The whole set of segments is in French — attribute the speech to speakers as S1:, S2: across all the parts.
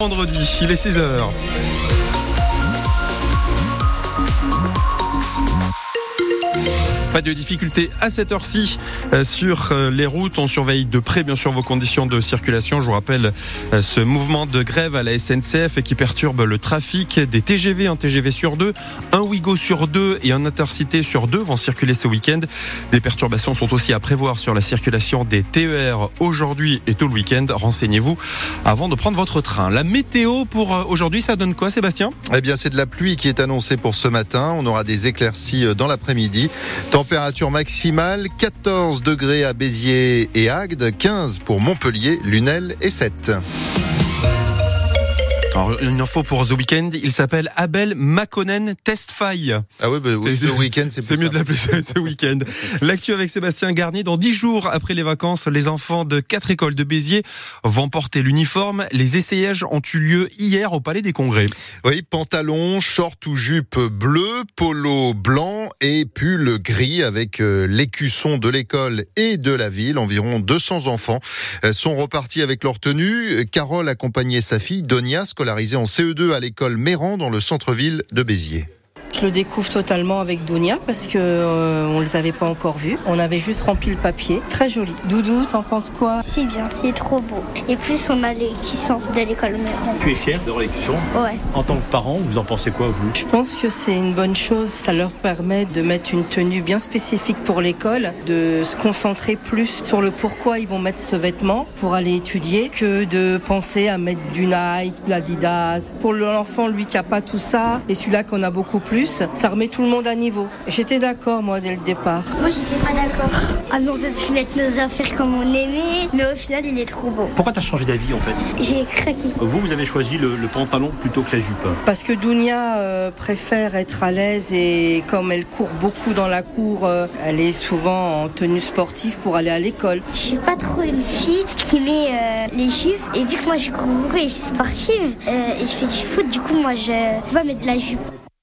S1: Vendredi, il est 6h. Pas de difficulté à cette heure-ci euh, sur euh, les routes. On surveille de près, bien sûr, vos conditions de circulation. Je vous rappelle euh, ce mouvement de grève à la SNCF qui perturbe le trafic des TGV, un TGV sur deux, un Ouigo sur deux et un Intercité sur deux vont circuler ce week-end. Des perturbations sont aussi à prévoir sur la circulation des TER aujourd'hui et tout le week-end. Renseignez-vous avant de prendre votre train. La météo pour aujourd'hui, ça donne quoi, Sébastien?
S2: Eh bien, c'est de la pluie qui est annoncée pour ce matin. On aura des éclaircies dans l'après-midi. Température maximale 14 degrés à Béziers et Agde, 15 pour Montpellier, Lunel et 7.
S1: Alors, une info pour The Weeknd, il s'appelle Abel Makonnen Testfy.
S2: Ah oui, bah, oui The Weeknd, c'est
S1: mieux de l'appeler The Weeknd. L'actu avec Sébastien Garnier. Dans dix jours après les vacances, les enfants de quatre écoles de Béziers vont porter l'uniforme. Les essayages ont eu lieu hier au Palais des Congrès.
S2: Oui, pantalon, short ou jupe bleu, polo blanc et pull gris avec euh, l'écusson de l'école et de la ville. Environ 200 enfants euh, sont repartis avec leur tenue. Carole accompagnait sa fille Donia, en CE2 à l'école Méran dans le centre-ville de Béziers.
S3: Je le découvre totalement avec Dounia parce que euh, on les avait pas encore vus. On avait juste rempli le papier. Très joli. Doudou, t'en penses quoi?
S4: C'est bien, c'est trop beau. Et plus on a les cuissons de l'école Méron.
S5: Tu es fier d'avoir les cuissons
S4: Ouais.
S5: En tant que parent, vous en pensez quoi, vous?
S3: Je pense que c'est une bonne chose. Ça leur permet de mettre une tenue bien spécifique pour l'école, de se concentrer plus sur le pourquoi ils vont mettre ce vêtement pour aller étudier que de penser à mettre du Nike, de l'Adidas. Pour l'enfant, lui qui a pas tout ça, et celui-là qu'on a beaucoup plus, ça remet tout le monde à niveau. J'étais d'accord, moi, dès le départ.
S4: Moi, j'étais pas d'accord. Ah non, on peut plus mettre nos affaires comme on aimait, mais au final, il est trop beau.
S5: Pourquoi t'as changé d'avis, en fait
S4: J'ai craqué.
S5: Vous, vous avez choisi le, le pantalon plutôt que la jupe.
S3: Parce que Dounia euh, préfère être à l'aise et comme elle court beaucoup dans la cour, euh, elle est souvent en tenue sportive pour aller à l'école.
S4: Je suis pas trop une fille qui met euh, les jupes. Et vu que moi, je cours et je suis sportive euh, et je fais du foot, du coup, moi, je vais mettre de la jupe.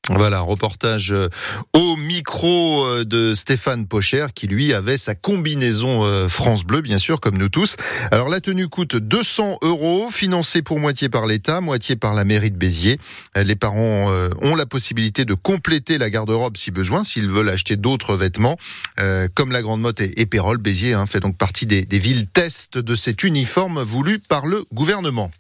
S2: Voilà, reportage euh, au micro euh, de Stéphane Pocher qui lui avait sa combinaison euh, France Bleu, bien sûr, comme nous tous. Alors la tenue coûte 200 euros, financée pour moitié par l'État, moitié par la mairie de Béziers. Les parents ont la possibilité de compléter la garde-robe si besoin, s'ils veulent acheter d'autres vêtements, comme la Grande Motte et, Pérol. Béziers hein, fait donc partie des, des villes test de cet uniforme voulu par le gouvernement.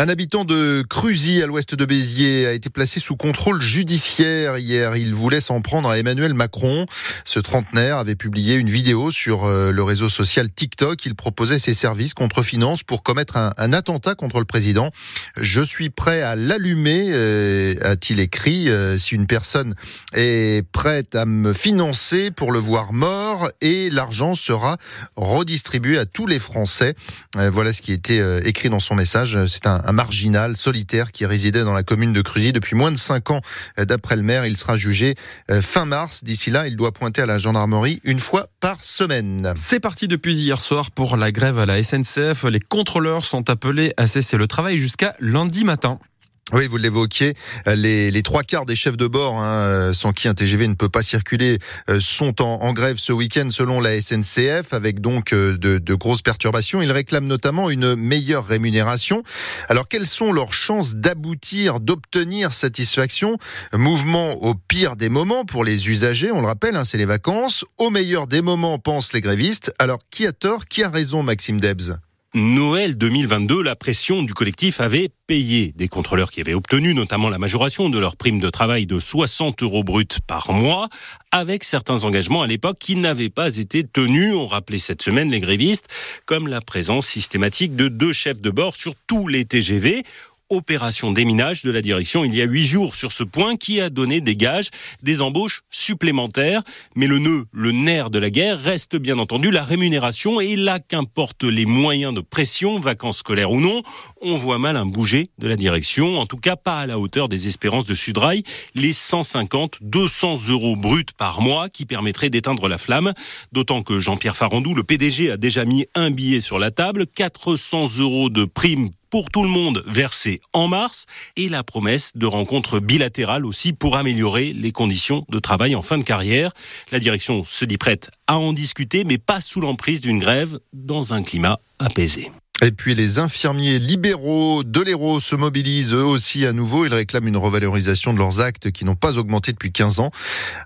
S2: Un habitant de Cruzy, à l'ouest de Béziers, a été placé sous contrôle judiciaire hier. Il voulait s'en prendre à Emmanuel Macron. Ce trentenaire avait publié une vidéo sur euh, le réseau social TikTok. Il proposait ses services contre finance pour commettre un, attentat contre le président. Je suis prêt à l'allumer, euh, a-t-il écrit, euh, si une personne est prête à me financer pour le voir mort et l'argent sera redistribué à tous les Français. Voilà ce qui était écrit dans son message. C'est un un marginal solitaire qui résidait dans la commune de Cruzy depuis moins de 5 ans. D'après le maire, il sera jugé fin mars. D'ici là, il doit pointer à la gendarmerie une fois par semaine.
S1: C'est parti depuis hier soir pour la grève à la SNCF. Les contrôleurs sont appelés à cesser le travail jusqu'à lundi matin.
S2: Oui, vous l'évoquiez, les, les, trois quarts des chefs de bord, hein, sans qui un TGV ne peut pas circuler, sont en, grève ce week-end selon la SNCF, avec donc de, de, grosses perturbations. Ils réclament notamment une meilleure rémunération. Alors, quelles sont leurs chances d'aboutir, d'obtenir satisfaction? Mouvement au pire des moments pour les usagers, on le rappelle, hein, c'est les vacances. Au meilleur des moments, pensent les grévistes. Alors, qui a tort, qui a raison, Maxime Debs?
S6: Noël 2022, la pression du collectif avait payé des contrôleurs qui avaient obtenu notamment la majoration de leur prime de travail de 60 euros bruts par mois, avec certains engagements à l'époque qui n'avaient pas été tenus. On rappelait cette semaine les grévistes, comme la présence systématique de deux chefs de bord sur tous les TGV opération déminage de la direction il y a huit jours sur ce point qui a donné des gages, des embauches supplémentaires. Mais le nœud, le nerf de la guerre reste bien entendu la rémunération et là qu'importent les moyens de pression, vacances scolaires ou non, on voit mal un bouger de la direction, en tout cas pas à la hauteur des espérances de Sudrail, les 150, 200 euros bruts par mois qui permettraient d'éteindre la flamme, d'autant que Jean-Pierre Farandou, le PDG, a déjà mis un billet sur la table, 400 euros de prime pour tout le monde versé en mars et la promesse de rencontres bilatérales aussi pour améliorer les conditions de travail en fin de carrière. La direction se dit prête à en discuter, mais pas sous l'emprise d'une grève dans un climat apaisé.
S2: Et puis les infirmiers libéraux de l'Hérault se mobilisent eux aussi à nouveau. Ils réclament une revalorisation de leurs actes qui n'ont pas augmenté depuis 15 ans.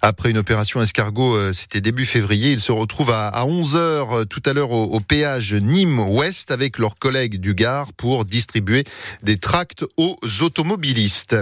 S2: Après une opération escargot, euh, c'était début février, ils se retrouvent à 11h euh, tout à l'heure au péage Nîmes-Ouest avec leurs collègues du Gard pour distribuer des tracts aux automobilistes.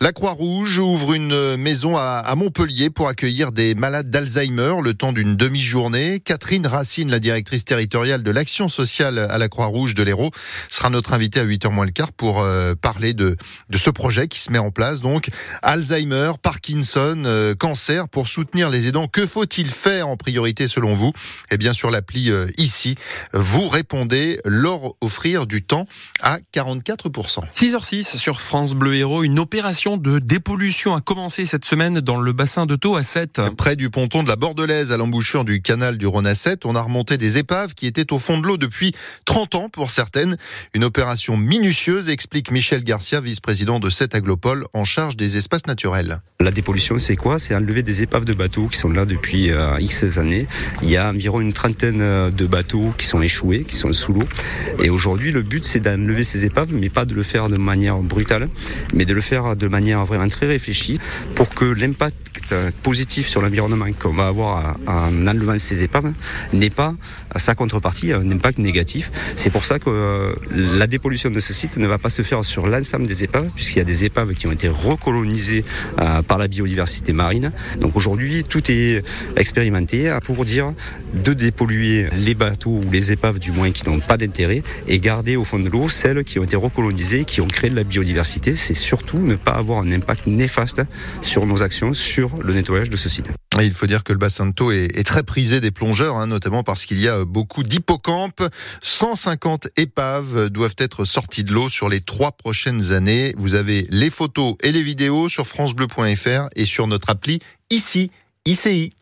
S2: La Croix-Rouge ouvre une maison à Montpellier pour accueillir des malades d'Alzheimer le temps d'une demi-journée. Catherine Racine, la directrice territoriale de l'action sociale à la Croix-Rouge, Rouge de l'Hérault sera notre invité à 8h moins le quart pour euh, parler de, de ce projet qui se met en place. Donc, Alzheimer, Parkinson, euh, cancer, pour soutenir les aidants. Que faut-il faire en priorité selon vous? Eh bien, sur l'appli euh, ici, vous répondez leur offrir du temps à 44%.
S1: 6h06 sur France Bleu Héros, une opération de dépollution a commencé cette semaine dans le bassin de Thau à 7.
S2: Près du ponton de la Bordelaise à l'embouchure du canal du Rhône à 7, on a remonté des épaves qui étaient au fond de l'eau depuis 30 ans pour certaines. Une opération minutieuse, explique Michel Garcia, vice-président de cette aglopole en charge des espaces naturels.
S7: La dépollution, c'est quoi? C'est enlever des épaves de bateaux qui sont là depuis euh, X années. Il y a environ une trentaine euh, de bateaux qui sont échoués, qui sont sous l'eau. Et aujourd'hui, le but, c'est d'enlever ces épaves, mais pas de le faire de manière brutale, mais de le faire de manière vraiment très réfléchie pour que l'impact positif sur l'environnement qu'on va avoir en enlevant ces épaves n'est pas sa contrepartie un impact négatif. Pour ça que euh, la dépollution de ce site ne va pas se faire sur l'ensemble des épaves, puisqu'il y a des épaves qui ont été recolonisées euh, par la biodiversité marine. Donc aujourd'hui, tout est expérimenté pour dire de dépolluer les bateaux ou les épaves du moins qui n'ont pas d'intérêt et garder au fond de l'eau celles qui ont été recolonisées, qui ont créé de la biodiversité. C'est surtout ne pas avoir un impact néfaste sur nos actions, sur le nettoyage de ce site.
S2: Il faut dire que le bassin de Thau est, très prisé des plongeurs, hein, notamment parce qu'il y a beaucoup d'hippocampes. 150 épaves doivent être sorties de l'eau sur les trois prochaines années. Vous avez les photos et les vidéos sur francebleu.fr et sur notre appli ici, ICI.